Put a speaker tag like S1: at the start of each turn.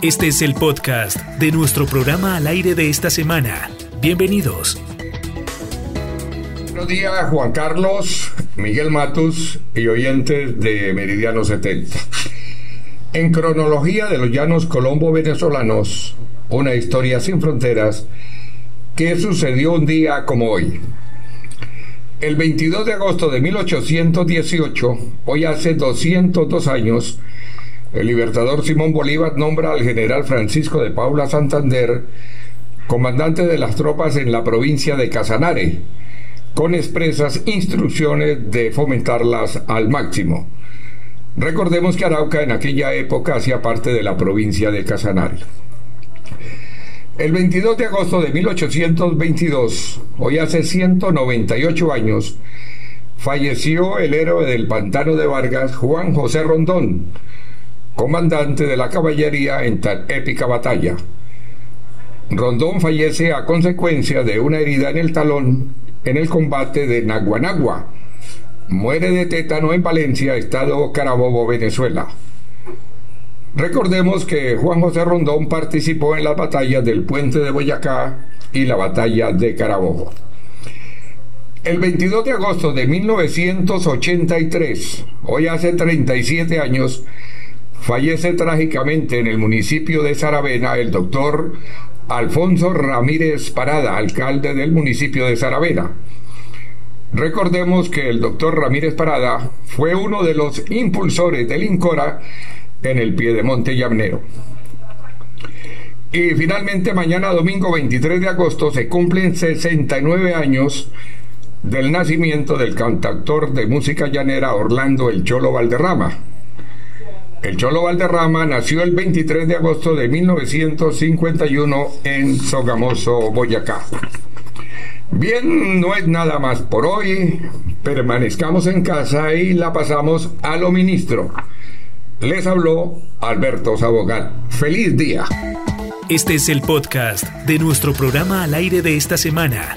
S1: Este es el podcast de nuestro programa al aire de esta semana. Bienvenidos.
S2: Buenos días, Juan Carlos, Miguel Matus y oyentes de Meridiano 70. En cronología de los llanos colombo venezolanos, una historia sin fronteras que sucedió un día como hoy. El 22 de agosto de 1818, hoy hace 202 años, el libertador Simón Bolívar nombra al general Francisco de Paula Santander comandante de las tropas en la provincia de Casanare, con expresas instrucciones de fomentarlas al máximo. Recordemos que Arauca en aquella época hacía parte de la provincia de Casanare. El 22 de agosto de 1822, hoy hace 198 años, falleció el héroe del pantano de Vargas, Juan José Rondón, comandante de la caballería en tan épica batalla. Rondón fallece a consecuencia de una herida en el talón en el combate de Naguanagua. Muere de tétano en Valencia, estado Carabobo, Venezuela. Recordemos que Juan José Rondón participó en las batallas del Puente de Boyacá y la batalla de Carabobo. El 22 de agosto de 1983, hoy hace 37 años, fallece trágicamente en el municipio de Saravena el doctor Alfonso Ramírez Parada, alcalde del municipio de Saravena. Recordemos que el doctor Ramírez Parada fue uno de los impulsores del INCORA en el pie de Monte Llanero. Y finalmente mañana domingo 23 de agosto se cumplen 69 años del nacimiento del cantautor de música llanera Orlando El Cholo Valderrama. El Cholo Valderrama nació el 23 de agosto de 1951 en Sogamoso, Boyacá. Bien, no es nada más por hoy. Permanezcamos en casa y la pasamos a lo ministro. Les habló Alberto Sabogal. ¡Feliz día!
S1: Este es el podcast de nuestro programa al aire de esta semana.